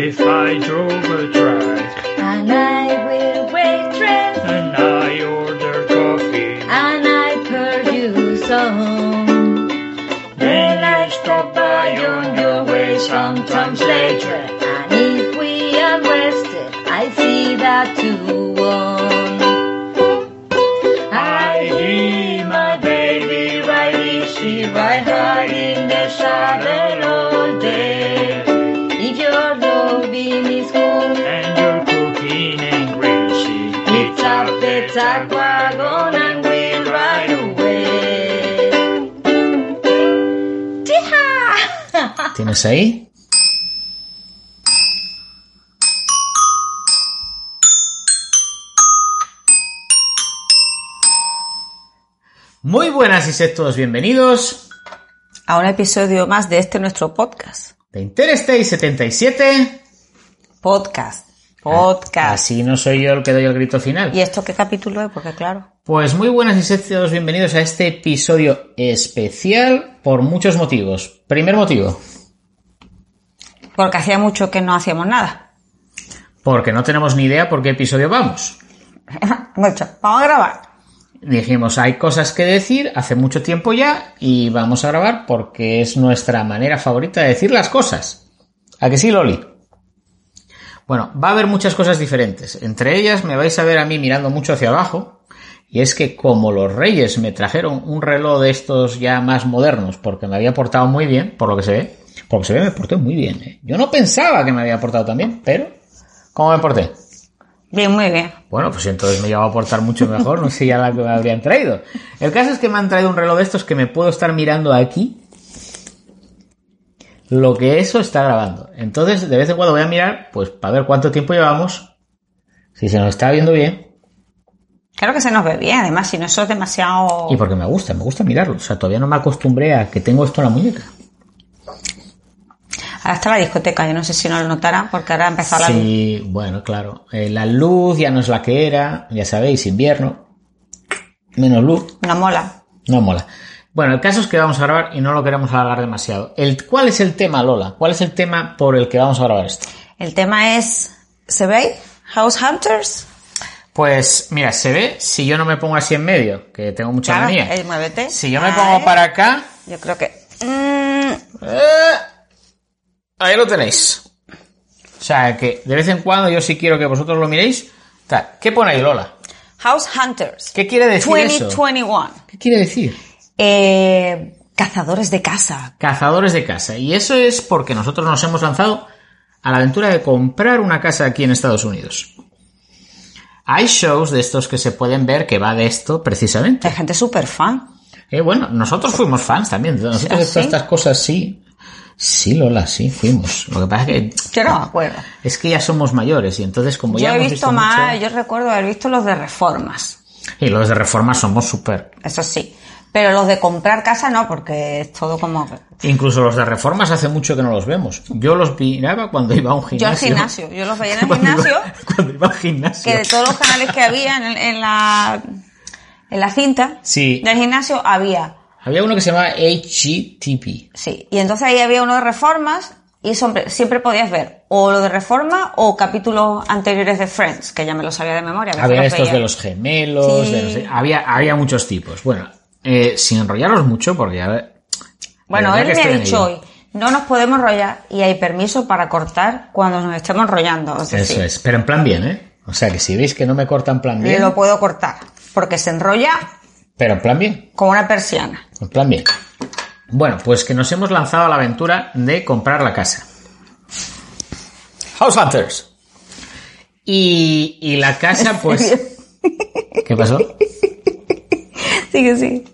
If I drove a truck And I will waitress and I order coffee, and I produce some. Then I stop by on your way sometimes later. And if we are wasted, I see that too. One. I hear my baby right easy, right hard in the saddle ¿Tienes ahí? Muy buenas y todos bienvenidos a un episodio más de este nuestro podcast. de Interstate 77. Podcast. Podcast. Así no soy yo el que doy el grito final. ¿Y esto qué capítulo es? Porque claro. Pues muy buenas y todos bienvenidos a este episodio especial por muchos motivos. Primer motivo, Porque hacía mucho que no hacíamos nada. porque no tenemos ni idea por qué episodio vamos. mucho. Vamos a grabar. Dijimos, hay cosas que decir, hace mucho tiempo ya, y vamos a grabar porque es nuestra manera favorita de decir las cosas. ¿A que sí, Loli? Bueno, va a haber muchas cosas diferentes. Entre ellas me vais a ver a mí mirando mucho hacia abajo, y es que como los reyes me trajeron un reloj de estos ya más modernos, porque me había portado muy bien, por lo que se ve, por lo que se ve me porté muy bien. ¿eh? Yo no pensaba que me había portado tan bien, pero ¿cómo me porté? Bien, muy bien. Bueno, pues entonces me iba a aportar mucho mejor, no sé ya la que me habrían traído. El caso es que me han traído un reloj de estos que me puedo estar mirando aquí lo que eso está grabando. Entonces, de vez en cuando voy a mirar, pues para ver cuánto tiempo llevamos, si se nos está viendo bien, Claro que se nos ve bien, además, si no eso es demasiado... y porque me gusta, me gusta mirarlo. O sea, todavía no me acostumbré a que tengo esto en la muñeca. Ahora está la discoteca, yo no sé si no lo notarán, porque ahora ha empezado la luz. Sí, bueno, claro. Eh, la luz ya no es la que era, ya sabéis, invierno. Menos luz. No mola. No mola. Bueno, el caso es que vamos a grabar y no lo queremos alargar demasiado. El, ¿Cuál es el tema, Lola? ¿Cuál es el tema por el que vamos a grabar esto? El tema es... ¿Se ve? House Hunters. Pues mira, se ve si yo no me pongo así en medio, que tengo mucha Claro, manía. eh, muévete. Si yo me pongo para acá, Yo creo que... mm, eh, ahí lo tenéis. O sea, que de vez en cuando yo sí quiero que vosotros lo miréis. ¿Qué pone ahí, Lola? House Hunters. ¿Qué quiere decir eso? 2021. ¿Qué quiere decir? Eh, cazadores de casa. Cazadores de casa. Y eso es porque nosotros nos hemos lanzado a la aventura de comprar una casa aquí en Estados Unidos. Hay shows de estos que se pueden ver que va de esto precisamente. Hay gente súper fan. Eh, bueno, nosotros fuimos fans también. Nosotros de estas cosas sí. Sí, Lola, sí, fuimos. Lo que pasa es que Yo no me acuerdo. es que ya somos mayores y entonces como Yo ya he hemos visto más, mucho- yo recuerdo haber visto los de reformas. y los de reforma somos súper. Eso sí. Pero los de comprar casa no, porque es todo como... Incluso los de reformas hace mucho que no los vemos. Yo los miraba cuando iba a un Yo gimnasio. al gimnasio, yo los veía en el Cuando iba- gimnasio, cuando iba al gimnasio. que de todos los canales que había en, el- en la en la cinta Sí. del gimnasio había. Había uno que se llamaba HGTP. Sí. Y entonces ahí había uno de reformas y siempre, siempre podías ver o lo de reforma o capítulos anteriores de Friends, que ya me lo sabía de memoria. Había los estos veía. de los gemelos, Sí. de no sé- había, había muchos tipos. Bueno, eh, sin enrollaros mucho, porque ya... Bueno, él me ha dicho hoy, no nos podemos enrollar y hay permiso para cortar cuando nos estemos enrollando. Es Eso decir, es, pero en plan bien, ¿eh? O sea, que si veis que no me cortan plan bien, lo puedo cortar, porque se enrolla pero en plan bien, como una persiana. en plan bien. Bueno, pues que nos hemos lanzado a la aventura de comprar la casa. House Hunters. Y, y la casa, pues... ¿Qué pasó? Sigue, sigue.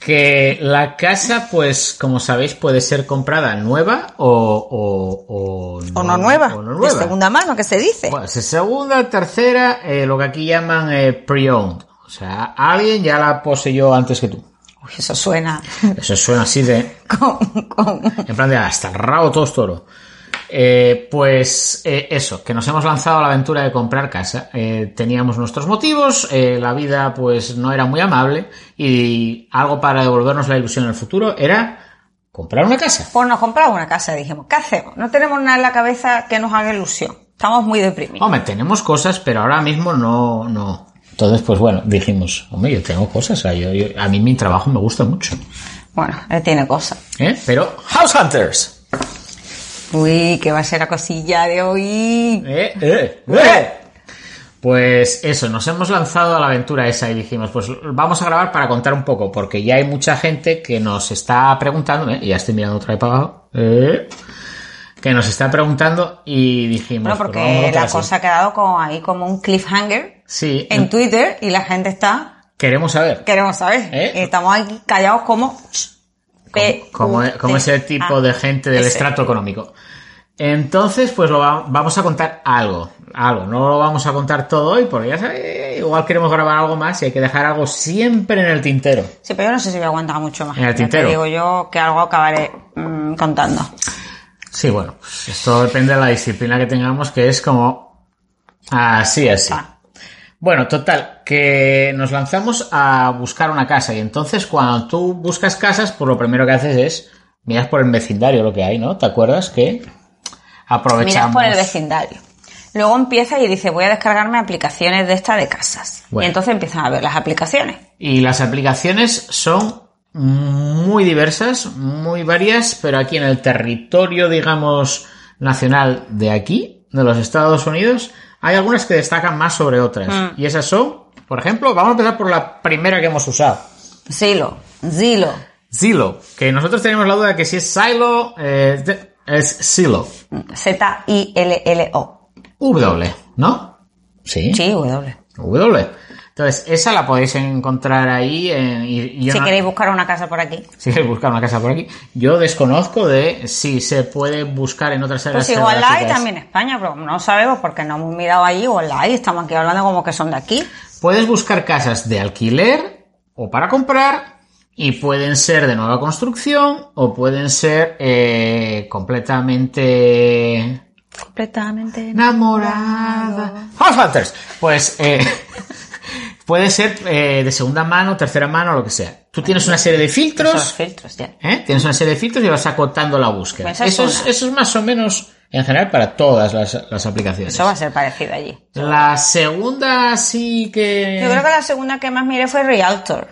que la casa, pues, como sabéis, puede ser comprada nueva o, o, o, O no nueva. o no De segunda mano, que se dice. Bueno, segunda, tercera, eh, lo que aquí llaman eh, pre-owned. O sea, alguien ya la poseyó antes que tú. Uy, eso suena Eso suena así de... con, con- En plan de hasta el rabo todo es toro. Eh, pues eh, eso, que nos hemos lanzado a la aventura de comprar casa. Eh, teníamos nuestros motivos, la vida pues no era muy amable y algo para devolvernos la ilusión en el futuro era comprar una casa. Pues nos compramos una casa, dijimos, ¿qué hacemos? No tenemos nada en la cabeza que nos haga ilusión. Estamos muy deprimidos. Hombre, tenemos cosas, pero ahora mismo no, no. Entonces, pues bueno, dijimos, hombre, yo tengo cosas, o sea, yo- yo- a mí mi trabajo me gusta mucho. Bueno, él tiene cosas. ¿eh? Pero, House Hunters. Uy, que va a ser la cosilla de hoy. Eh, eh, eh. Pues eso, nos hemos lanzado a la aventura esa y dijimos, pues vamos a grabar para contar un poco, porque ya hay mucha gente que nos está preguntando, eh, y ya estoy mirando otra vez para abajo, eh, que nos está preguntando y dijimos, Bueno, pues porque contar la así. cosa ha quedado como ahí como un cliffhanger Sí, en Twitter y la gente está, queremos saber. queremos saber. ¿Eh? Estamos aquí callados como... como, como ese tipo de gente del estrato económico. Entonces, pues lo va- vamos a contar algo, algo. No lo vamos a contar todo hoy, porque ya sabéis, igual queremos grabar algo más y hay que dejar algo siempre en el tintero. Sí, pero yo no sé si voy a aguantar mucho más. En el Ya te tintero. digo yo que algo acabaré mm, contando. Sí, bueno, pues esto depende de la disciplina que tengamos, que es como así, así. Ah. Bueno, total, que nos lanzamos a buscar una casa y entonces cuando tú buscas casas, pues lo primero que haces es miras por el vecindario lo que hay, ¿no? ¿Te acuerdas que aprovechamos? Miras por el vecindario. Luego empieza y dice, voy a descargarme aplicaciones de esta de casas. Bueno. Y entonces empiezan a ver las aplicaciones. Y las aplicaciones son muy diversas, muy varias, pero aquí en el territorio, digamos, nacional de aquí, de los Estados Unidos, hay algunas que destacan más sobre otras. Mm. Y esas son, por ejemplo, vamos a empezar por la primera que hemos usado. Zilo, Zilo. Zillow, que nosotros tenemos la duda de que si es Silo, eh, es Zillow. Z-I-L-L-O. W, ¿no? Sí. Sí, W. W. Entonces, esa la podéis encontrar ahí. en- y, y yo Si no- queréis buscar una casa por aquí. Si queréis buscar una casa por aquí. Yo desconozco de si se puede buscar en otras áreas Pues igual la hay también en España, pero no sabemos porque no hemos mirado allí, igual la hay, estamos aquí hablando como que son de aquí. Puedes buscar casas de alquiler o para comprar y pueden ser de nueva construcción o pueden ser eh, completamente Completamente enamorada. House Hunters. Pues eh, puede ser eh, de segunda mano, tercera mano, lo que sea. Tú tienes una serie de filtros. filtros, ya. ¿eh? Tienes una serie de filtros y vas acotando la búsqueda. Esa es Eso es, una. eso es más o menos en general para todas las, las aplicaciones. Eso va a ser parecido allí. La segunda sí que... Yo creo que la segunda que más miré fue Realtor.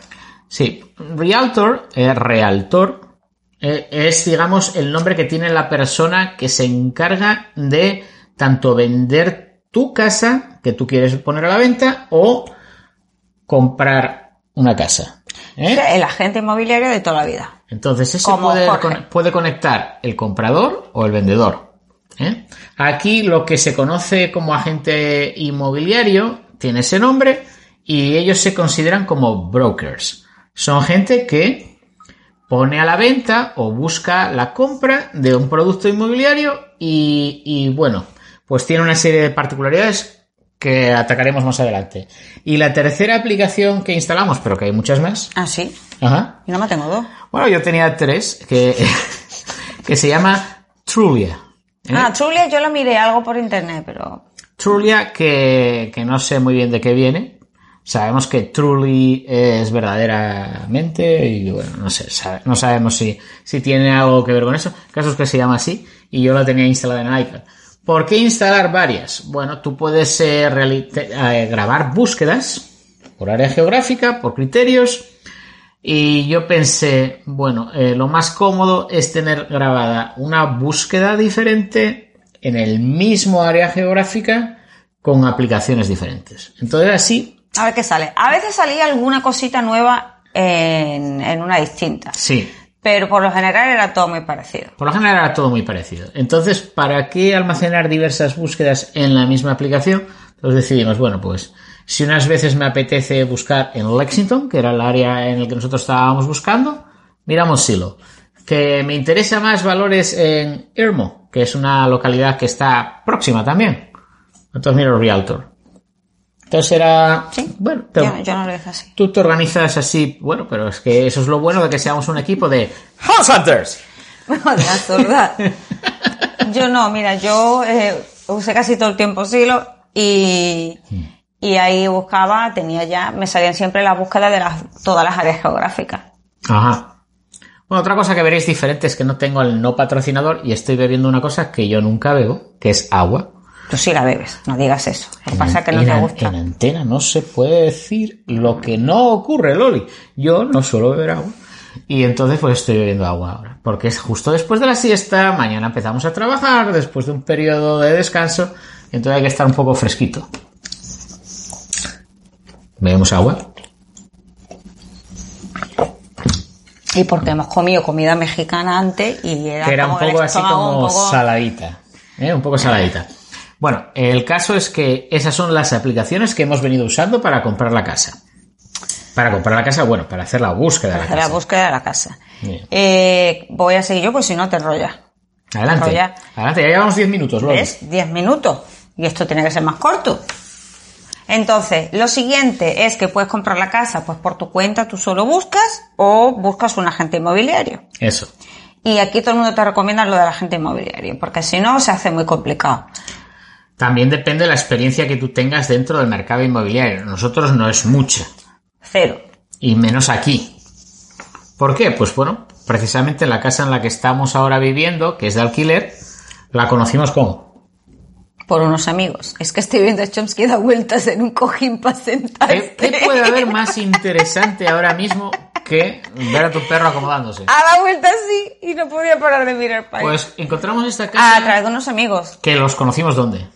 Sí, Realtor, eh, Realtor, eh, es, digamos, el nombre que tiene la persona que se encarga de tanto vender tu casa que tú quieres poner a la venta o comprar una casa. ¿eh? El agente inmobiliario de toda la vida. Entonces, ese puede, puede conectar el comprador o el vendedor. ¿eh? Aquí lo que se conoce como agente inmobiliario tiene ese nombre y ellos se consideran como brokers. Son gente que pone a la venta o busca la compra de un producto inmobiliario y, y, bueno, pues tiene una serie de particularidades que atacaremos más adelante. Y la tercera aplicación que instalamos, pero que hay muchas más, Ah, sí. ajá, Y no me tengo dos. bueno, yo tenía tres que, que se llama Trulia. ¿eh? Ah, Trulia yo lo miré algo por internet, pero... Trulia que, que no sé muy bien de qué viene. Sabemos que Truly es verdaderamente y bueno, no sé, sabe- no sabemos si, si tiene algo que ver con eso. El caso es que se llama así y yo la tenía instalada en el iPad. ¿Por qué instalar varias? Bueno, tú puedes eh, eh, grabar búsquedas por área geográfica, por criterios, y yo pensé, bueno, eh, lo más cómodo es tener grabada una búsqueda diferente en el mismo área geográfica con aplicaciones diferentes. Entonces así, A ver qué sale. A veces salía alguna cosita nueva en, en una distinta. sí, Pero por lo general era todo muy parecido. por lo general era todo muy parecido. Entonces, ¿para qué almacenar diversas búsquedas en la misma aplicación? Entonces decidimos, bueno, pues Si unas veces me apetece buscar en Lexington, que era el área en el que nosotros estábamos buscando, miramos Silo. Que me interesa más valores en Irmo, que es una localidad que está próxima también. Entonces miro Realtor. Entonces era... Sí. Bueno, te- Yo, yo no lo hice así. tú te organizas así, bueno, pero es que eso es lo bueno de que seamos un equipo de House Hunters. de absurda. Yo no, mira, yo eh, usé casi todo el tiempo Silo y, y ahí buscaba, tenía ya, me salían siempre las búsquedas de las, todas las áreas geográficas. Ajá. Bueno, otra cosa que veréis diferente es que no tengo el no patrocinador y estoy bebiendo una cosa que yo nunca bebo, que es agua. Tú sí la bebes, no digas eso. Lo que pasa es que no en, te gusta. en antena no se puede decir lo que no ocurre, Loli. Yo no suelo beber agua. Y entonces pues estoy bebiendo agua ahora. Porque es justo después de la siesta, mañana empezamos a trabajar, después de un periodo de descanso, y entonces hay que estar un poco fresquito. Bebemos agua. Y porque hemos comido comida mexicana antes y era, que era un poco así como un poco- saladita. ¿eh? Un poco saladita. Bueno, el caso es que esas son las aplicaciones que hemos venido usando para comprar la casa. Para comprar la casa, bueno, para hacer la búsqueda de la hacer casa. la búsqueda de la casa. Eh, voy a seguir yo, pues si no te enrollas. Adelante. Rolla. Adelante, ya llevamos 10 minutos, Loli. ¿Ves? 10 minutos. Y esto tiene que ser más corto. Entonces, lo siguiente es que puedes comprar la casa pues por tu cuenta, tú solo buscas o buscas un agente inmobiliario. Eso. Y aquí todo el mundo te recomienda lo del agente inmobiliario, porque si no se hace muy complicado. También depende de la experiencia que tú tengas dentro del mercado inmobiliario. Nosotros no es mucha. Cero. Y menos aquí. ¿Por qué? Pues bueno, precisamente la casa en la que estamos ahora viviendo, que es de alquiler, la conocimos como. Por unos amigos. Es que estoy viendo a Chomsky da vueltas en un cojín para sentarse. ¿Qué, qué puede haber más interesante ahora mismo que ver a tu perro acomodándose? A la vuelta así y no podía parar de mirar para. Pues encontramos esta Ah, a casa través de unos amigos. que los conocimos ¿dónde?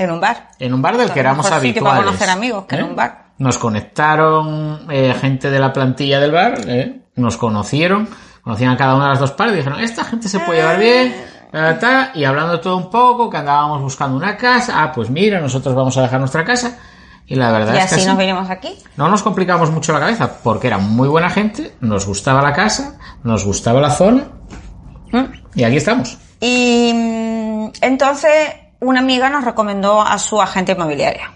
En un bar. En un bar del que éramos habituales. para conocer amigos que en un bar. Nos conectaron eh, gente de la plantilla del bar, eh, nos conocieron, conocían a cada una de las dos partes y dijeron, esta gente se puede llevar bien, ta", y hablando todo un poco, que andábamos buscando una casa, ah, pues mira, nosotros vamos a dejar nuestra casa, y la verdad Y es que así así nos vinimos aquí. no nos complicamos mucho la cabeza, porque era muy buena gente, nos gustaba la casa, nos gustaba la zona, ¿Mm? y aquí estamos. Y mm, entonces una amiga nos recomendó a su agente inmobiliaria.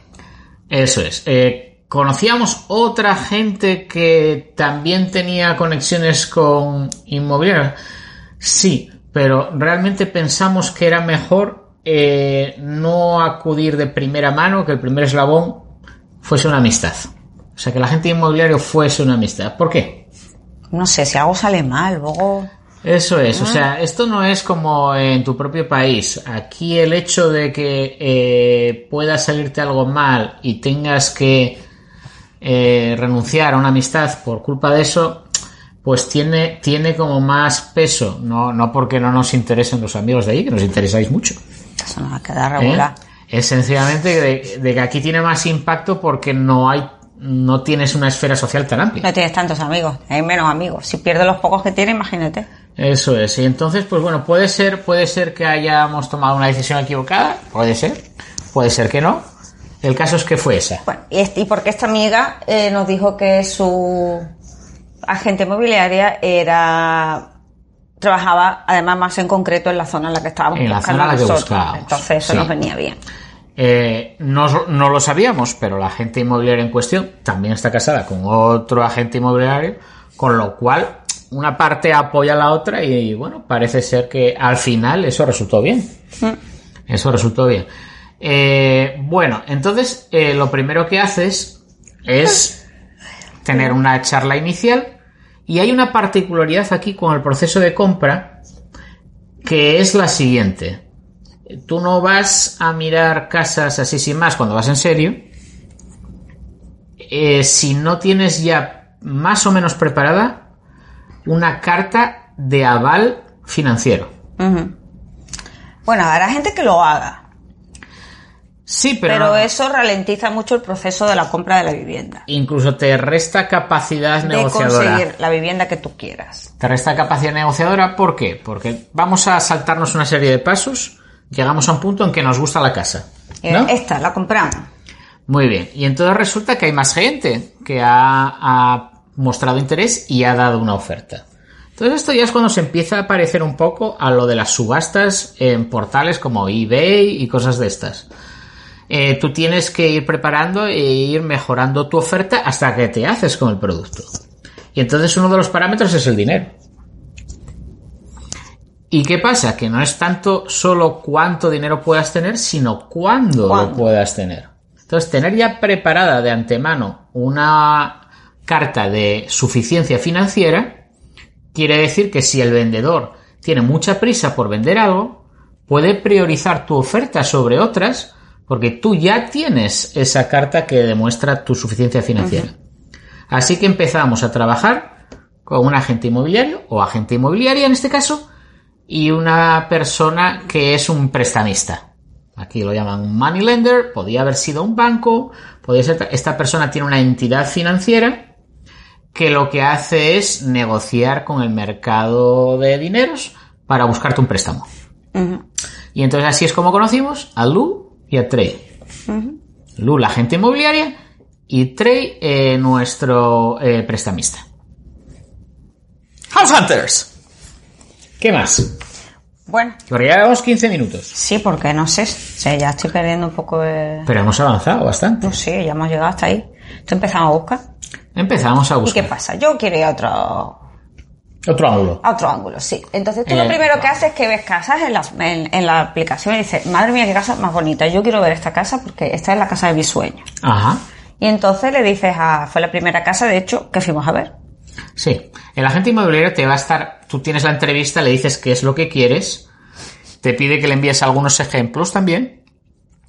Eso es. Eh, Conocíamos otra gente que también tenía conexiones con inmobiliarias. Sí, pero realmente pensamos que era mejor eh, no acudir de primera mano, que el primer eslabón fuese una amistad. O sea, que la gente inmobiliario fuese una amistad. ¿Por qué? No sé, si algo sale mal, luego... Eso es, o sea, esto no es como en tu propio país. Aquí el hecho de que eh, pueda salirte algo mal y tengas que eh, renunciar a una amistad por culpa de eso, pues tiene, tiene como más peso. No, no porque no nos interesen los amigos de ahí, que nos interesáis mucho. Eso nos va a quedar ¿eh? regular. Es sencillamente de, de que aquí tiene más impacto porque no hay, no tienes una esfera social tan amplia. No tienes tantos amigos, hay menos amigos. Si pierdes los pocos que tienes, imagínate. Eso es. Y entonces, pues bueno, puede ser, puede ser que hayamos tomado una decisión equivocada, puede ser, puede ser que no. El caso es que fue esa. Bueno, y, este- y porque esta amiga eh, nos dijo que su agente inmobiliaria era trabajaba además más en concreto en la zona en la que estábamos En la zona en la que buscábamos, Entonces eso sí. nos venía bien. Eh, no, no lo sabíamos, pero la agente inmobiliaria en cuestión también está casada con otro agente inmobiliario, con lo cual una parte apoya a la otra y bueno, parece ser que al final eso resultó bien. Eso resultó bien. Eh, bueno, entonces eh, lo primero que haces es tener una charla inicial y hay una particularidad aquí con el proceso de compra que es la siguiente. Tú no vas a mirar casas así sin más cuando vas en serio eh, si no tienes ya más o menos preparada una carta de aval financiero. Bueno, habrá gente que lo haga, Sí, pero, pero, eso ralentiza mucho el proceso de la compra de la vivienda. incluso te resta capacidad De negociadora. conseguir la vivienda que tú quieras. Te resta capacidad negociadora, ¿por qué? Porque vamos a saltarnos una serie de pasos, llegamos a un punto en que nos gusta la casa. Eh, ¿no? Esta, la compramos. Muy bien. Y entonces resulta que hay más gente que ha, ha mostrado interés y ha dado una oferta. Entonces esto ya es cuando se empieza a parecer un poco a lo de las subastas en portales como eBay y cosas de estas. Eh, tú tienes que ir preparando e ir mejorando tu oferta hasta que te haces con el producto. Y entonces uno de los parámetros es el dinero. ¿Y qué pasa? Que no es tanto solo cuánto dinero puedas tener, sino cuándo, ¿Cuándo? lo puedas tener. Entonces, tener ya preparada de antemano una carta de suficiencia financiera quiere decir que si el vendedor tiene mucha prisa por vender algo, puede priorizar tu oferta sobre otras porque tú ya tienes esa carta que demuestra tu suficiencia financiera. Así que empezamos a trabajar con un agente inmobiliario o agente inmobiliaria en este caso y una persona que es un prestamista. Aquí lo llaman un money lender, podía haber sido un banco, podía ser esta persona tiene una entidad financiera que lo que hace es negociar con el mercado de dineros para buscarte un préstamo. Y entonces así es como conocimos a Lu y a Trey. Lu, la agente inmobiliaria, y Trey, eh, nuestro eh, prestamista. House Hunters. ¿Qué más? Bueno, Porque ya llevamos 15 minutos. sí, porque no sé, o sea, ya estoy perdiendo un poco el... Pero hemos avanzado bastante. No sé, ya hemos llegado hasta ahí. Estoy empezando a buscar. Empezamos a ¿Y qué buscar. pasa? Yo quiero ir a otro, Otro ángulo. a otro ángulo, sí. Entonces tú Eh, lo primero que haces es que ves casas en la, en, en la aplicación y dices, madre mía, qué casa más bonita, yo quiero ver esta casa porque esta es la casa de mis sueños. Ajá. Y entonces le dices a, fue la primera casa, de hecho, que fuimos a ver. Sí. El agente inmobiliario te va a estar. Tú tienes la entrevista, le dices qué es lo que quieres. Te pide que le envíes algunos ejemplos también.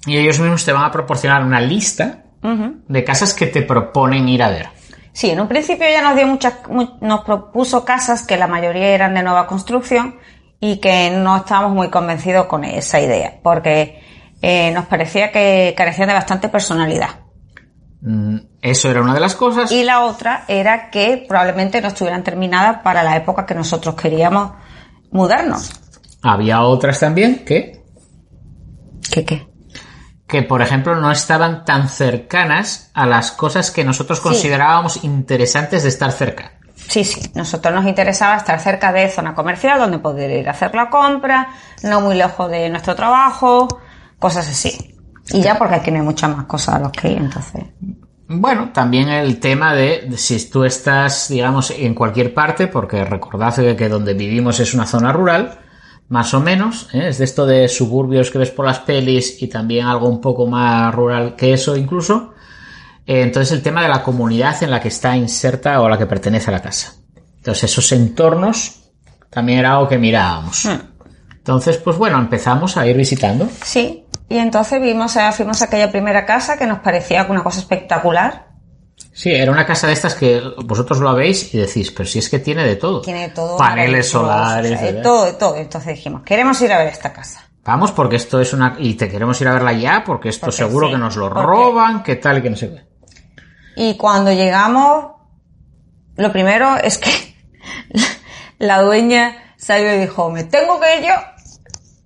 Y ellos mismos te van a proporcionar una lista de casas que te proponen ir a ver. Sí, en un principio ya nos dio muchas, mu- nos propuso casas que la mayoría eran de nueva construcción y que no estábamos muy convencidos con esa idea, porque eh, nos parecía que carecían de bastante personalidad. Mm, Eso era una de las cosas. Y la otra era que probablemente no estuvieran terminadas para la época que nosotros queríamos mudarnos. Había otras también que, ¿Qué qué? Que, por ejemplo, no estaban tan cercanas a las cosas que nosotros Sí. considerábamos interesantes de estar cerca. Sí, sí, nosotros nos interesaba estar cerca de zona comercial donde poder ir a hacer la compra, no muy lejos de nuestro trabajo, cosas así. Y ya porque aquí no hay muchas más cosas a los que ir, entonces. Bueno, también el tema de, si tú estás, digamos, en cualquier parte, porque recordad que donde vivimos es una zona rural, más o menos, ¿eh? es de esto de suburbios que ves por las pelis y también algo un poco más rural que eso incluso. Eh, entonces el tema de la comunidad en la que está inserta o a la que pertenece a la casa. Entonces esos entornos también era algo que mirábamos. Entonces, pues bueno, empezamos a ir visitando. Sí, y entonces vimos, eh, fuimos a aquella primera casa que nos parecía una cosa espectacular. Sí, era una casa de estas que vosotros lo veis y decís, pero si es que tiene de todo. Tiene todo. Paneles solares. o sea, ¿verdad? todo, todo. Entonces dijimos, queremos ir a ver esta casa. Vamos, porque esto es una... Y te queremos ir a verla ya, porque esto Porque seguro sí, que nos lo porque- roban, que tal y que no sé qué. Y cuando llegamos, lo primero es que la dueña salió y dijo, me tengo que ir yo.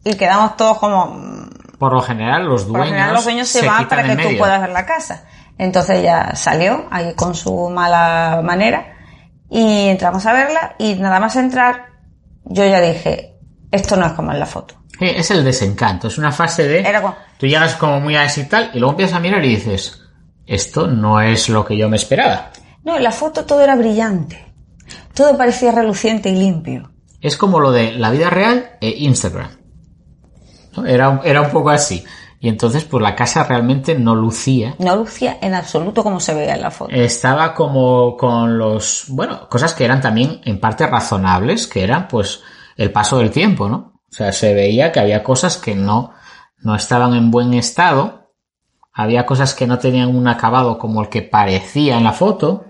Y quedamos todos como, mm, Por lo general, los por dueños, lo general los dueños se, van para que tú puedas ver la casa. Entonces ella salió ahí con su mala manera y entramos a verla y nada más entrar, yo ya dije, esto no es como en la foto. Es el desencanto, es una fase de... Era como- Tú llegas como muy a y tal, y luego empiezas a mirar y dices, esto no es lo que yo me esperaba. No, en la foto todo era brillante. Todo parecía reluciente y limpio. Es como lo de la vida real e Instagram. Era, era un poco así. Y entonces, pues la casa realmente no lucía. No lucía en absoluto como se veía en la foto. Estaba como con los, bueno, cosas que eran también en parte razonables, que eran pues el paso del tiempo, ¿no? O sea, se veía que había cosas que no, no estaban en buen estado, había cosas que no tenían un acabado como el que parecía en la foto,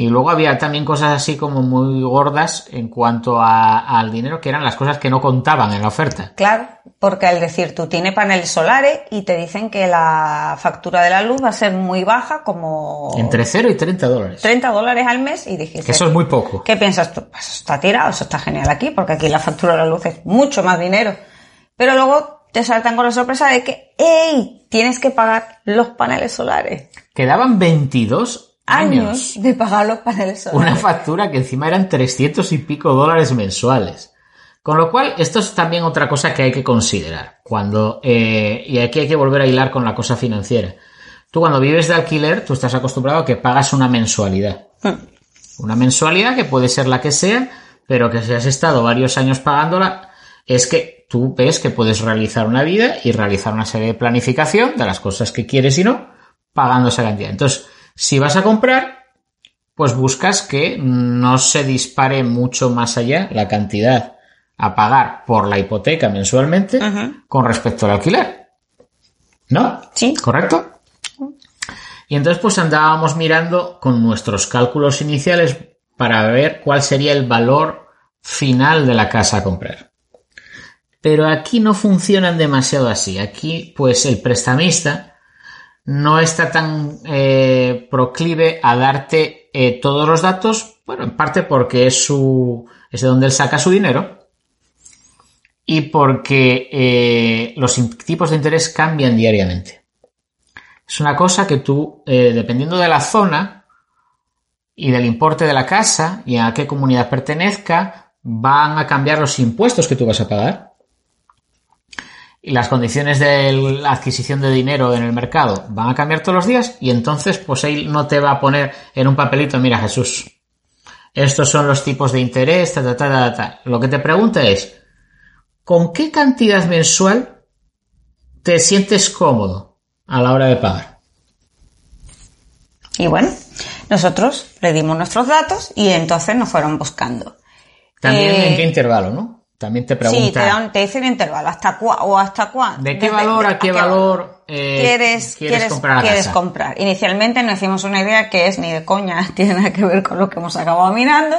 y luego había también cosas así como muy gordas en cuanto a- al dinero, que eran las cosas que no contaban en la oferta. Claro, porque al decir tú tienes paneles solares y te dicen que la factura de la luz va a ser muy baja, como Entre 0 y 30 dólares. 30 dólares al mes, y dijiste, Que eso es muy poco. ¿qué piensas tú? Pues eso está tirado, eso está genial aquí, porque aquí la factura de la luz es mucho más dinero. Pero luego te saltan con la sorpresa de que, ¡ey! Tienes que pagar los paneles solares. Quedaban 22 Años años. de pagar los paneles solares. Una factura que encima eran 300 y pico dólares mensuales. Con lo cual, esto es también otra cosa que hay que considerar. Cuando, eh, y aquí hay que volver a hilar con la cosa financiera. Tú cuando vives de alquiler, tú estás acostumbrado a que pagas una mensualidad. Una mensualidad que puede ser la que sea, pero que si has estado varios años pagándola, es que tú ves que puedes realizar una vida y realizar una serie de planificación de las cosas que quieres y no, pagando esa cantidad. Entonces, si vas a comprar, pues buscas que no se dispare mucho más allá la cantidad a pagar por la hipoteca mensualmente con respecto al alquiler. ¿No? Sí. ¿Correcto? Y entonces pues andábamos mirando con nuestros cálculos iniciales para ver cuál sería el valor final de la casa a comprar. Pero aquí no funcionan demasiado así. Aquí pues el prestamista no está tan eh, proclive a darte eh, todos los datos, bueno, en parte porque es su es de donde él saca su dinero y porque eh, los tipos de interés cambian diariamente. Es una cosa que tú, eh, dependiendo de la zona y del importe de la casa y a qué comunidad pertenezca, van a cambiar los impuestos que tú vas a pagar. Y las condiciones de la adquisición de dinero en el mercado van a cambiar todos los días y entonces pues él no te va a poner en un papelito, mira Jesús, estos son los tipos de interés, ta, ta, ta, ta, ta. Lo que te pregunta es, ¿con qué cantidad mensual te sientes cómodo a la hora de pagar? Y bueno, nosotros le dimos nuestros datos y entonces nos fueron buscando. También Eh, en qué intervalo, ¿no? También te pregunta Sí, te, dan, te dicen intervalo, hasta cua, o hasta cuándo. de qué valor a qué valor eh, quieres, quieres, comprar quieres casa. comprar. Inicialmente nos hicimos una idea que es ni de coña, tiene nada que ver con lo que hemos acabado mirando,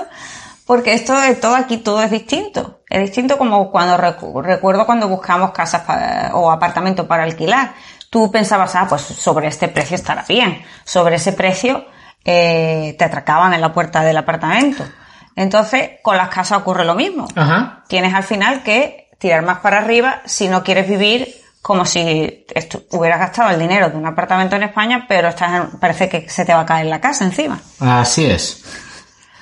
porque esto de todo aquí todo es distinto. Es distinto como cuando recu- recuerdo cuando buscamos casas pa- o apartamentos para alquilar. Tú pensabas, ah, pues sobre este precio estará bien. Sobre ese precio eh, te atracaban en la puerta del apartamento. Entonces, con las casas ocurre lo mismo Ajá. tienes al final que tirar más para arriba si no quieres vivir como si hubieras gastado el dinero de un apartamento en España, pero estás en- parece que se te va a caer la casa encima. Así es.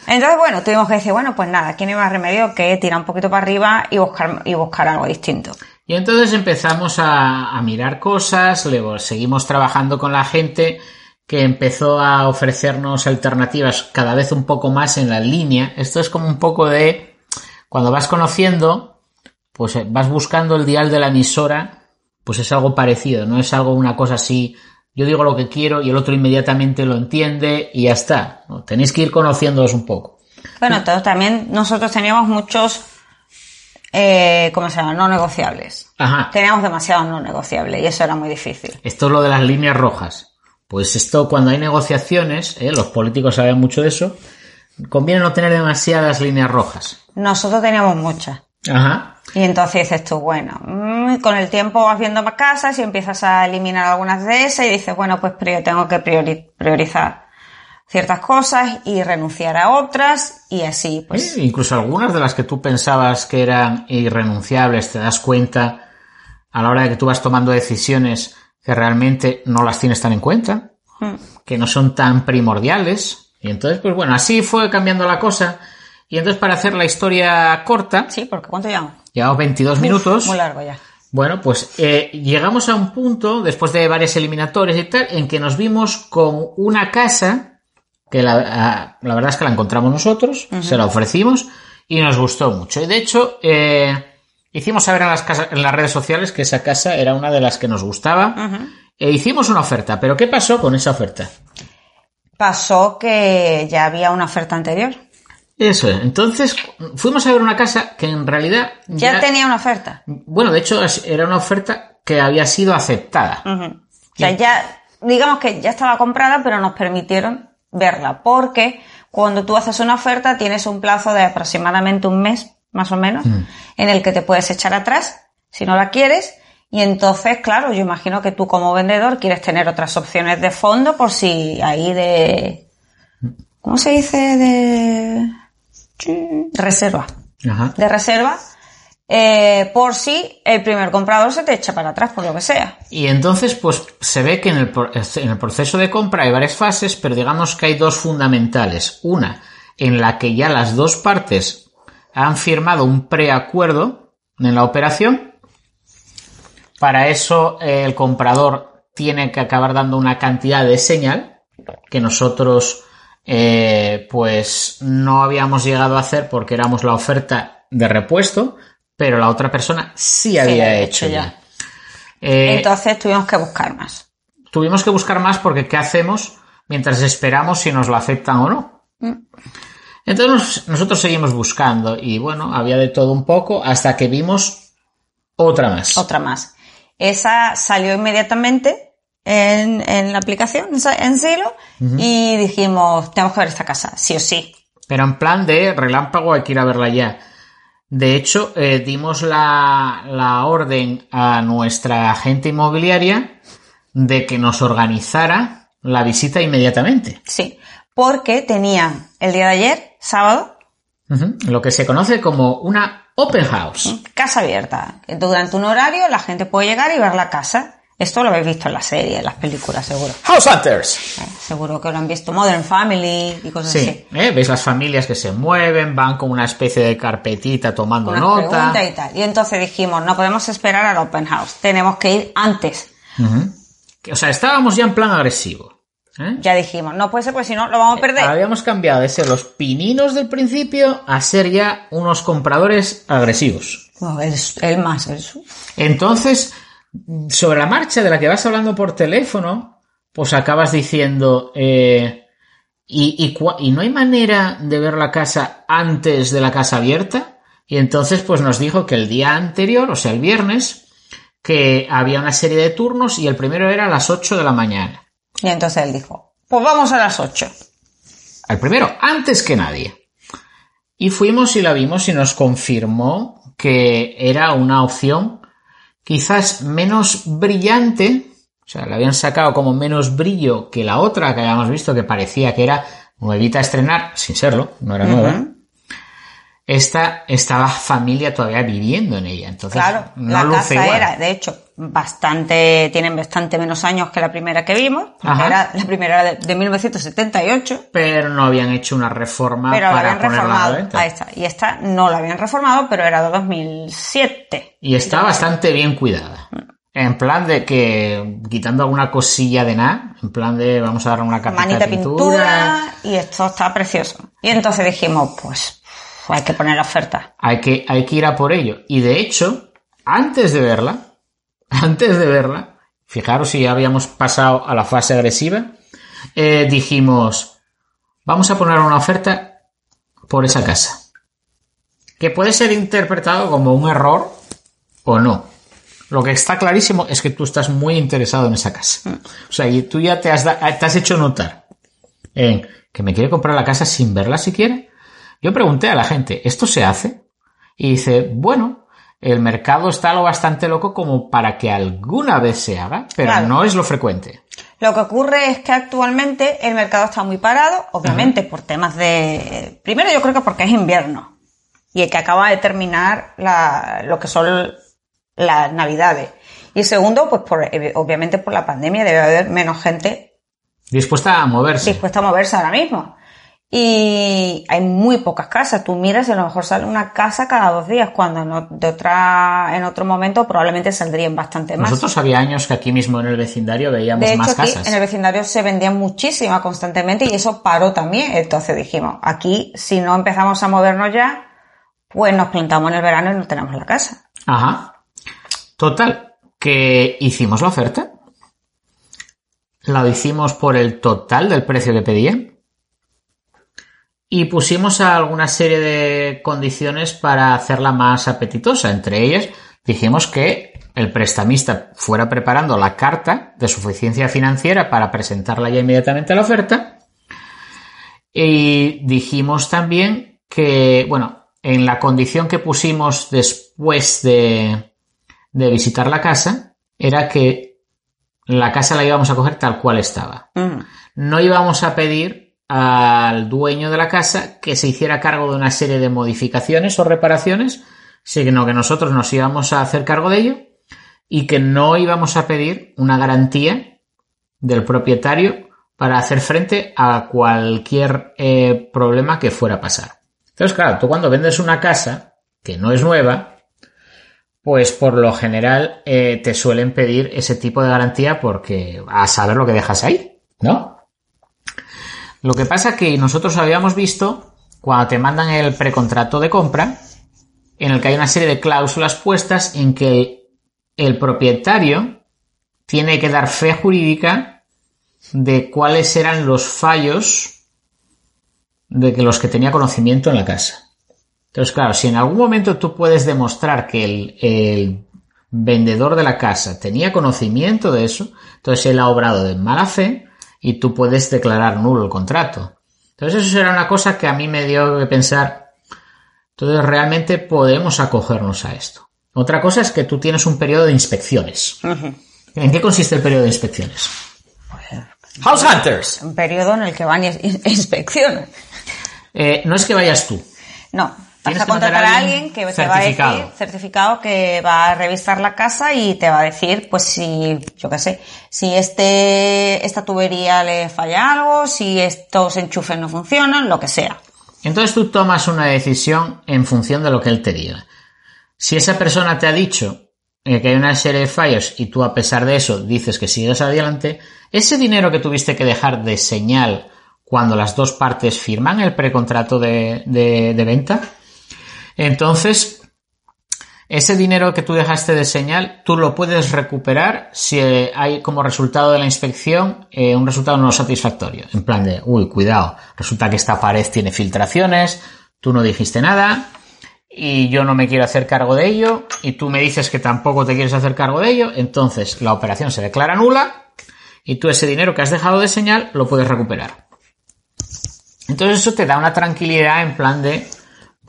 Entonces, bueno, tuvimos que decir, bueno, pues nada, aquí no hay más remedio que tirar un poquito para arriba y buscar, y buscar algo distinto. Y entonces empezamos a, a mirar cosas, luego seguimos trabajando con la gente que empezó a ofrecernos alternativas cada vez un poco más en la línea. Esto es como un poco de cuando vas conociendo, pues eh, vas buscando el dial de la emisora, pues es algo parecido, no es algo una cosa así. Yo digo lo que quiero y el otro inmediatamente lo entiende y ya está. ¿no? Tenéis que ir conociéndoos un poco. Bueno, entonces también nosotros teníamos muchos, eh, ¿cómo se llama? No negociables. Ajá. Teníamos demasiados no negociables y eso era muy difícil. Esto es lo de las líneas rojas. Pues esto, cuando hay negociaciones, ¿eh? los políticos saben mucho de eso, conviene no tener demasiadas líneas rojas. Nosotros teníamos muchas. Ajá. Y entonces dices tú, bueno, mm, con el tiempo vas viendo más casas y empiezas a eliminar algunas de esas y dices, bueno, pues tengo que priori- priorizar ciertas cosas y renunciar a otras y así, pues. Eh, Incluso algunas de las que tú pensabas que eran irrenunciables, te das cuenta a la hora de que tú vas tomando decisiones que realmente no las tienes tan en cuenta, mm. que no son tan primordiales. Y entonces, pues bueno, así fue cambiando la cosa. Y entonces, para hacer la historia corta, Sí, porque ¿cuánto llevamos? llevamos 22 minutos. Muy largo ya. Bueno, pues eh, llegamos a un punto, después de varias eliminatorias y tal, en que nos vimos con una casa, que la, ah, la verdad es que la encontramos nosotros, se la ofrecimos y nos gustó mucho. Y de hecho, eh, hicimos saber en las, casas, en las redes sociales que esa casa era una de las que nos gustaba. E hicimos una oferta, pero ¿qué pasó con esa oferta? Pasó que ya había una oferta anterior. Eso es. Entonces, fuimos a ver una casa que en realidad Ya, tenía una oferta. Bueno, de hecho, era una oferta que había sido aceptada. O sea, ya, digamos que ya estaba comprada, pero nos permitieron verla, porque cuando tú haces una oferta tienes un plazo de aproximadamente un mes, más o menos, en el que te puedes echar atrás, si no la quieres, y entonces, claro, yo imagino que tú como vendedor quieres tener otras opciones de fondo por si ahí de... ¿Cómo se dice? De... reserva Ajá. de reserva eh, por si el primer comprador se te echa para atrás, por lo que sea. Y entonces, pues se ve que en el, en el proceso de compra hay varias fases, pero digamos que hay dos fundamentales. Una, en la que ya las dos partes han firmado un preacuerdo en la operación. Para eso, eh, el comprador tiene que acabar dando una cantidad de señal que nosotros, eh, pues, no habíamos llegado a hacer porque éramos la oferta de repuesto, pero la otra persona sí había hecho hecho ya. Eh, Entonces tuvimos que buscar más. tuvimos que buscar más porque ¿qué hacemos mientras esperamos si nos lo aceptan o no? Entonces nos- nosotros seguimos buscando y bueno, había de todo un poco hasta que vimos otra más. Otra más. Esa salió inmediatamente en, en la aplicación, en Sa- en Silo, y dijimos, tenemos que ver esta casa, sí o sí. Pero en plan de relámpago hay que ir a verla ya. De hecho, eh, dimos la, la orden a nuestra agente inmobiliaria de que nos organizara la visita inmediatamente. Sí, porque tenían el día de ayer, sábado. Lo que se conoce como una open house. casa abierta. Durante un horario la gente puede llegar y ver la casa. Esto lo habéis visto en la serie, en las películas, seguro. House Hunters. Eh, seguro que lo han visto Modern Family y cosas Sí, así. ¿eh? veis las familias que se mueven, van con una especie de carpetita tomando nota. y tal. Y entonces dijimos, no podemos esperar al open house, tenemos que ir antes. O sea, estábamos ya en plan agresivo. ¿Eh? Ya dijimos, no puede ser, porque si no, lo vamos a perder. Habíamos cambiado de ser los pininos del principio a ser ya unos compradores agresivos. No, el, el más, el su- Entonces, sobre la marcha de la que vas hablando por teléfono, pues acabas diciendo, eh, ¿y, y no hay manera de ver la casa antes de la casa abierta? Y entonces, pues nos dijo que el día anterior, o sea, el viernes, que había una serie de turnos y el primero era a las 8 de la mañana. Y entonces él dijo, pues vamos a las 8. El primero, antes que nadie. Y fuimos y la vimos y nos confirmó que era una opción quizás menos brillante, o sea, le habían sacado como menos brillo que la otra que habíamos visto que parecía que era nuevita a estrenar, sin serlo, no era nueva. Esta estaba familia todavía viviendo en ella, entonces Claro, no la luce casa igual. era, de hecho, bastante, tienen bastante menos años que la primera que vimos, era la primera de, de 1978, pero no habían hecho una reforma pero la para habían ponerla a la reformado. venta. Ahí está. Y esta no la habían reformado, pero era de 2007. Y está bastante bien cuidada. En plan de que, quitando alguna cosilla de nada, en plan de vamos a dar una capita Manita de pintura. pintura, y esto está precioso. Y entonces dijimos, pues, hay que poner la oferta. Hay que, hay que ir a por ello. Y de hecho, antes de verla, antes de verla, fijaros si ya habíamos pasado a la fase agresiva, eh, dijimos, vamos a poner una oferta por esa casa. Que puede ser interpretado como un error o no. Lo que está clarísimo es que tú estás muy interesado en esa casa. O sea, y tú ya te has, da- te has hecho notar en que me quiere comprar la casa sin verla siquiera. Yo pregunté a la gente, ¿esto se hace? Y dice, bueno, el mercado está lo bastante loco como para que alguna vez se haga, pero Claro. no es lo frecuente. Lo que ocurre es que actualmente el mercado está muy parado, obviamente por temas de... Primero yo creo que porque es invierno y que acaba de terminar la- lo que son las navidades. Y segundo, pues por, eh, obviamente por la pandemia debe haber menos gente Dispuesta a moverse. dispuesta a moverse ahora mismo. Y hay muy pocas casas. Tú miras y a lo mejor sale una casa cada dos días, cuando en, de otra, en otro momento probablemente saldrían bastante más. Nosotros había años que aquí mismo en el vecindario veíamos De hecho, más aquí casas. en el vecindario se vendían muchísimas constantemente y eso paró también. Entonces dijimos, aquí si no empezamos a movernos ya, pues nos plantamos en el verano y no tenemos la casa. Ajá. Total, que hicimos la oferta. La hicimos por el total del precio que pedían. Y pusimos alguna serie de condiciones para hacerla más apetitosa. Entre ellas, dijimos que el prestamista fuera preparando la carta de suficiencia financiera para presentarla ya inmediatamente a la oferta. Y dijimos también que, bueno, en la condición que pusimos después de, de visitar la casa, era que la casa la íbamos a coger tal cual estaba. Mm. No íbamos a pedir al dueño de la casa que se hiciera cargo de una serie de modificaciones o reparaciones, sino que nosotros nos íbamos a hacer cargo de ello y que no íbamos a pedir una garantía del propietario para hacer frente a cualquier eh, problema que fuera a pasar. Entonces, claro, tú cuando vendes una casa que no es nueva, pues por lo general eh, te suelen pedir ese tipo de garantía porque a saber lo que dejas ahí, ¿no? Lo que pasa que nosotros habíamos visto cuando te mandan el precontrato de compra, en el que hay una serie de cláusulas puestas en que el propietario tiene que dar fe jurídica de cuáles eran los fallos de que los que tenía conocimiento en la casa. Entonces, claro, si en algún momento tú puedes demostrar que el, el vendedor de la casa tenía conocimiento de eso, entonces él ha obrado de mala fe y tú puedes declarar nulo el contrato. Entonces eso era una cosa que a mí me dio que pensar, entonces realmente podemos acogernos a esto. Otra cosa es que tú tienes un periodo de inspecciones. ¿En qué consiste el periodo de inspecciones? House Hunters. Un periodo en el que van y in- inspeccionan. Eh, no es que vayas tú. No. Vas a contratar a alguien que te va a decir, certificado. certificado que va a revisar la casa y te va a decir, pues si, yo qué sé, si este, esta tubería le falla algo, si estos enchufes no funcionan, lo que sea. Entonces tú tomas una decisión en función de lo que él te diga. Si esa persona te ha dicho eh, que hay una serie de fallos y tú a pesar de eso dices que sigues adelante, ese dinero que tuviste que dejar de señal cuando las dos partes firman el precontrato de, de- de venta, entonces ese dinero que tú dejaste de señal, tú lo puedes recuperar si eh, hay como resultado de la inspección eh, un resultado no satisfactorio. En plan de, uy, cuidado, resulta que esta pared tiene filtraciones, tú no dijiste nada y yo no me quiero hacer cargo de ello y tú me dices que tampoco te quieres hacer cargo de ello, entonces la operación se declara nula y tú ese dinero que has dejado de señal lo puedes recuperar. Entonces eso te da una tranquilidad en plan de,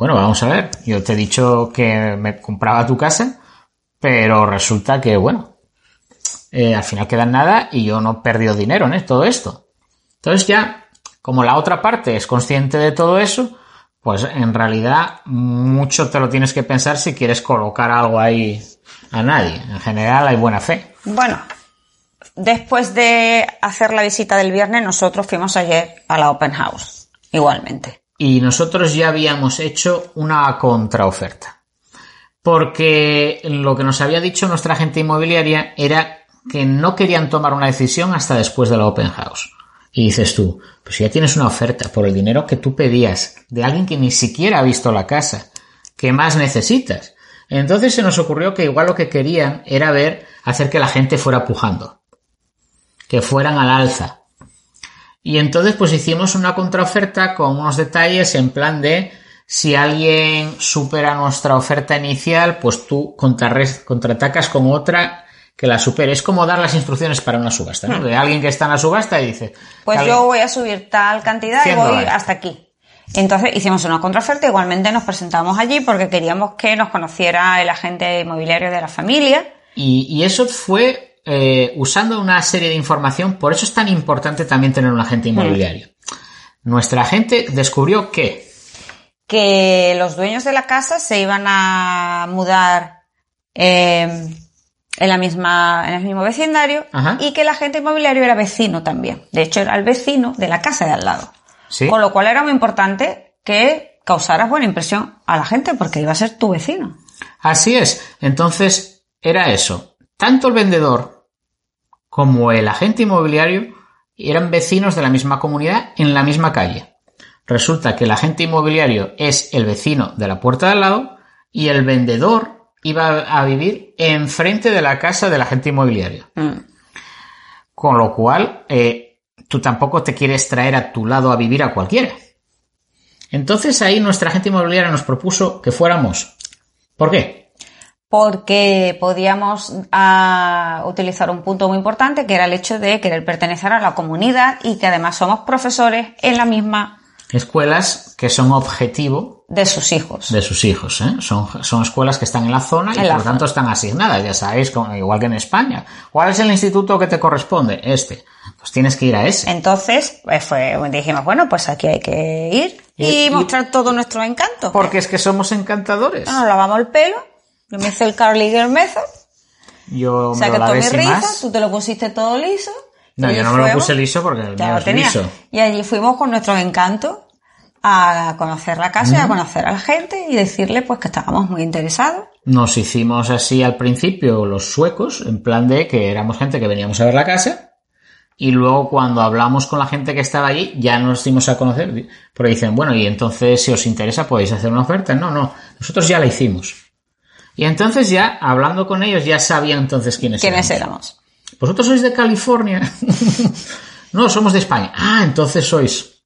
bueno, vamos a ver, yo te he dicho que me compraba tu casa, pero resulta que, bueno, eh, al final queda nada y yo no he perdido dinero en todo esto. Entonces ya, como la otra parte es consciente de todo eso, pues en realidad mucho te lo tienes que pensar si quieres colocar algo ahí a nadie. En general hay buena fe. Bueno, después de hacer la visita del viernes, nosotros fuimos ayer a la Open House, igualmente. Y nosotros ya habíamos hecho una contraoferta. Porque lo que nos había dicho nuestra agente inmobiliaria era que no querían tomar una decisión hasta después de la open house. Y dices tú, pues ya tienes una oferta por el dinero que tú pedías de alguien que ni siquiera ha visto la casa, ¿qué más necesitas? Entonces se nos ocurrió que igual lo que querían era ver, hacer que la gente fuera pujando, que fueran al alza, y entonces pues hicimos una contraoferta con unos detalles en plan de si alguien supera nuestra oferta inicial, pues tú contraatacas con otra que la supere. Es como dar las instrucciones para una subasta, ¿no? De alguien que está en la subasta y dice... Pues "Tal- yo voy a subir tal cantidad y 100 voy dólares. hasta aquí. Entonces hicimos una contraoferta, igualmente nos presentamos allí porque queríamos que nos conociera el agente inmobiliario de la familia. Y, y eso fue eh, usando una serie de información, por eso es tan importante también tener un agente inmobiliario. Nuestra agente descubrió que que los dueños de la casa se iban a mudar eh, en la misma en el mismo vecindario Ajá. y que el agente inmobiliario era vecino también. De hecho, era el vecino de la casa de al lado. Sí. Con lo cual era muy importante que causaras buena impresión a la gente porque iba a ser tu vecino. Así es. Entonces, era eso. Tanto el vendedor como el agente inmobiliario eran vecinos de la misma comunidad en la misma calle. Resulta que el agente inmobiliario es el vecino de la puerta de al lado y el vendedor iba a vivir enfrente de la casa del agente inmobiliario. Mm. Con lo cual, eh, tú tampoco te quieres traer a tu lado a vivir a cualquiera. Entonces ahí nuestra agente inmobiliaria nos propuso que fuéramos. ¿Por qué? Porque podíamos ah, utilizar un punto muy importante que era el hecho de querer pertenecer a la comunidad y que además somos profesores en la misma Escuelas que son objetivo de sus hijos. de sus hijos. ¿eh? Son, son escuelas que están en la zona y En por lo tanto están asignadas, ya sabéis, igual que en España. ¿Cuál es el instituto que te corresponde? Este. Pues tienes que ir a ese. Entonces, pues fue, dijimos, bueno, pues aquí hay que ir y, Y- y- mostrar todo nuestro encanto. Porque es que somos encantadores. Nos lavamos el pelo, yo me hice el Carly Girl Method, Yo me saqué lo todo lavé mi sin rizo, más. tú te lo pusiste todo liso. No, yo no me lo puse liso porque el mío lo es tenía. liso. Y allí fuimos con nuestros encantos a conocer la casa y a conocer a la gente y decirle pues que estábamos muy interesados. Nos hicimos así al principio los suecos, en plan de que éramos gente que veníamos a ver la casa. Y luego cuando hablamos con la gente que estaba allí, ya nos dimos a conocer. Porque dicen, bueno, y entonces si os interesa podéis hacer una oferta. No, no, nosotros ya la hicimos. Y entonces ya, hablando con ellos, ya sabían entonces quiénes, ¿Quiénes éramos. éramos? ¿Vosotros sois de California? no, somos de España. Ah, entonces sois.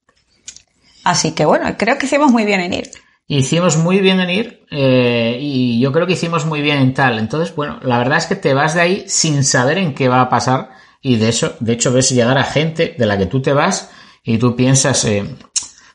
Así que bueno, creo que hicimos muy bien en ir. Hicimos muy bien en ir eh, y yo creo que hicimos muy bien en tal. Entonces, bueno, la verdad es que te vas de ahí sin saber en qué va a pasar y de eso, de hecho, ves llegar a gente de la que tú te vas y tú piensas, eh,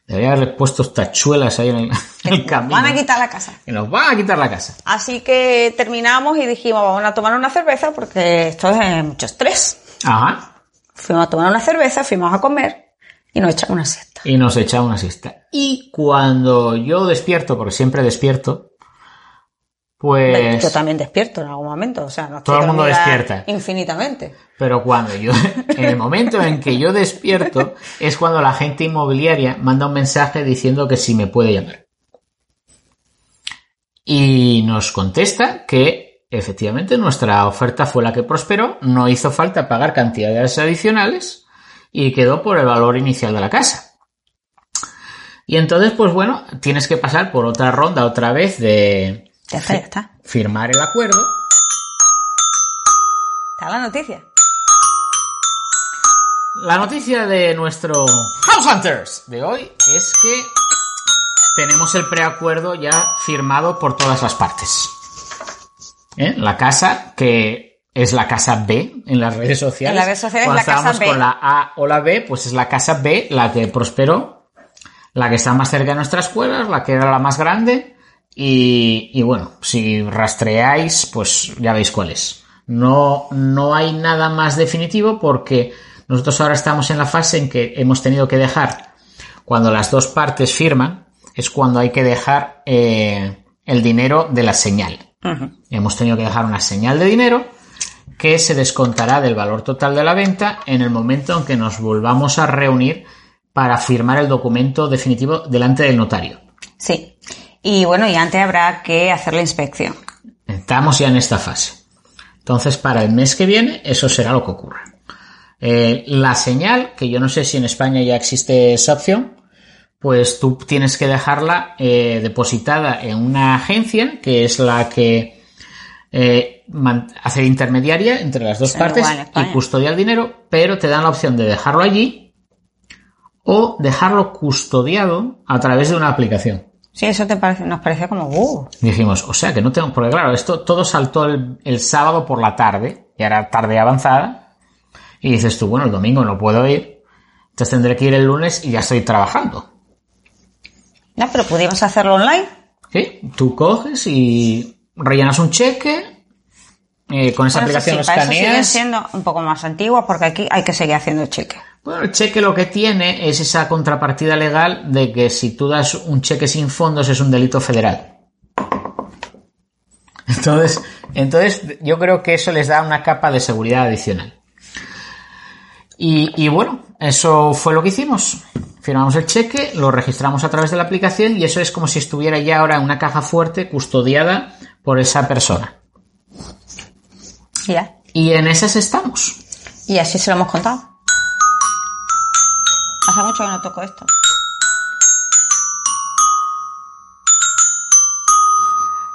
debería haberle puesto tachuelas ahí en el, en el camino. Van a quitar la casa. Que nos van a quitar la casa. Así que terminamos y dijimos, vamos a tomar una cerveza porque esto es eh, mucho estrés. Ajá. Fuimos a tomar una cerveza, fuimos a comer y nos echamos una siesta. Y nos echa una siesta. Y cuando yo despierto, porque siempre despierto, pues... Yo también despierto en algún momento, o sea, no estoy Todo el mundo despierta. Infinitamente. Pero cuando yo, en el momento en que yo despierto, es cuando la gente inmobiliaria manda un mensaje diciendo que si me puede llamar. Y nos contesta que efectivamente nuestra oferta fue la que prosperó, no hizo falta pagar cantidades adicionales y quedó por el valor inicial de la casa. Y entonces, pues bueno, tienes que pasar por otra ronda otra vez de Ya está, ya está. firmar el acuerdo. Está la noticia. La noticia de nuestro House Hunters de hoy es que tenemos el preacuerdo ya firmado por todas las partes. ¿Eh? La casa que es la casa B en las redes sociales. En las redes sociales Cuando la casa estábamos B. con la A o la B, pues es la casa B la que prosperó, la que está más cerca de nuestra escuela, la que era la más grande. Y, y bueno, si rastreáis, pues ya veis cuál es. No, no hay nada más definitivo porque nosotros ahora estamos en la fase en que hemos tenido que dejar, cuando las dos partes firman, es cuando hay que dejar eh, el dinero de la señal. Hemos tenido que dejar una señal de dinero que se descontará del valor total de la venta en el momento en que nos volvamos a reunir para firmar el documento definitivo delante del notario. Sí. Y bueno, y antes habrá que hacer la inspección. Estamos ya en esta fase. Entonces, para el mes que viene, eso será lo que ocurra. Eh, la señal, que yo no sé si en España ya existe esa opción, pues tú tienes que dejarla eh, depositada en una agencia que es la que eh, hace intermediaria entre las dos partes igual y custodia el dinero, pero te dan la opción de dejarlo allí o dejarlo custodiado a través de una aplicación. Sí, eso te parece, nos parecía como, uh, Dijimos, o sea que no tengo, porque claro, esto todo saltó el, el sábado por la tarde, y era tarde avanzada, y dices tú, bueno, el domingo no puedo ir, entonces tendré que ir el lunes y ya estoy trabajando. no, pero pudimos hacerlo online. ¿Sí? Tú coges y rellenas un cheque, eh, con esa Bueno, aplicación sí, para eso siguen escaneas. siendo un poco más antiguas porque aquí hay que seguir haciendo cheque. Bueno, el cheque lo que tiene es esa contrapartida legal de que si tú das un cheque sin fondos es un delito federal. Entonces, entonces yo creo que eso les da una capa de seguridad adicional. Y, y bueno, eso fue lo que hicimos. Firmamos el cheque, lo registramos a través de la aplicación y eso es como si estuviera ya ahora en una caja fuerte custodiada por esa persona. Ya. Y en esas estamos. Y así se lo hemos contado. Hace mucho que no toco esto.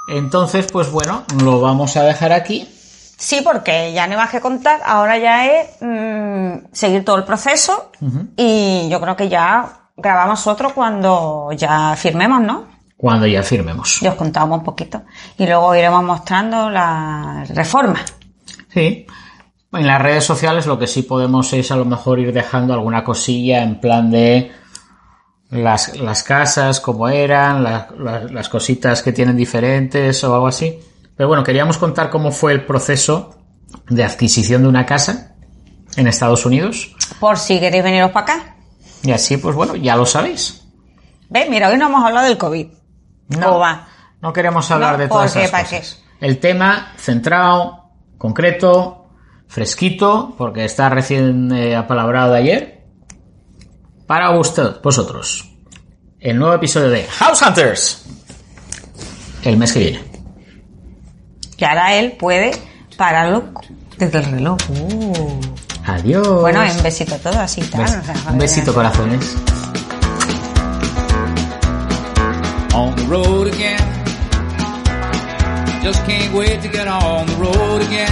Entonces, pues bueno, lo vamos a dejar aquí. Sí, porque ya no hay más que contar. Ahora ya es mm, seguir todo el proceso y yo creo que ya grabamos otro cuando ya firmemos, ¿no? Cuando ya firmemos. Y os contamos un poquito. Y luego iremos mostrando la reforma. Sí. En las redes sociales lo que sí podemos es a lo mejor ir dejando alguna cosilla en plan de las, las casas, cómo eran, la- la- las cositas que tienen diferentes o algo así. Pero bueno, queríamos contar cómo fue el proceso de adquisición de una casa en Estados Unidos. Por si queréis veniros para acá. Y así, pues bueno, ya lo sabéis. ¿Ves? Mira, hoy no hemos hablado del COVID. ¿Cómo va? no queremos hablar No, de todas ¿por qué? esas ¿Para cosas. El tema centrado, concreto, fresquito, porque está recién eh, apalabrado de ayer. Para usted, vosotros. El nuevo episodio de House Hunters. el mes que viene. Que ahora él puede pararlo desde el reloj. Uh. Adiós. Bueno, un besito a todos, así tal. Bes- o sea, un besito, corazones. on the road again. Just can't wait to get on the road again.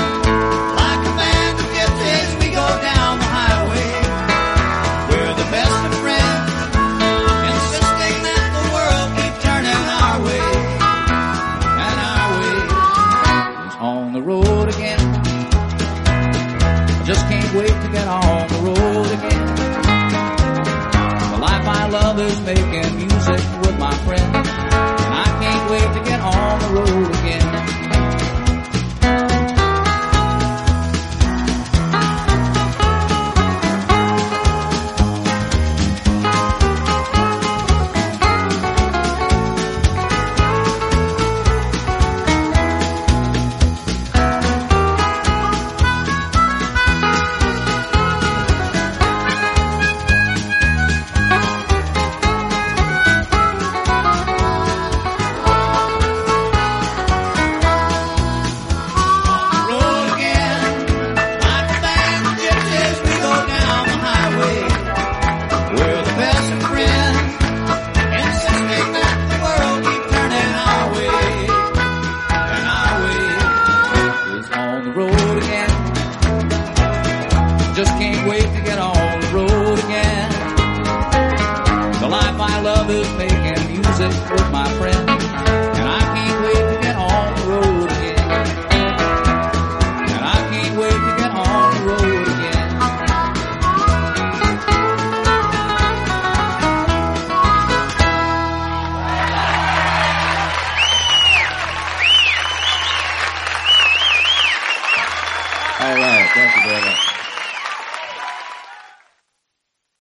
On the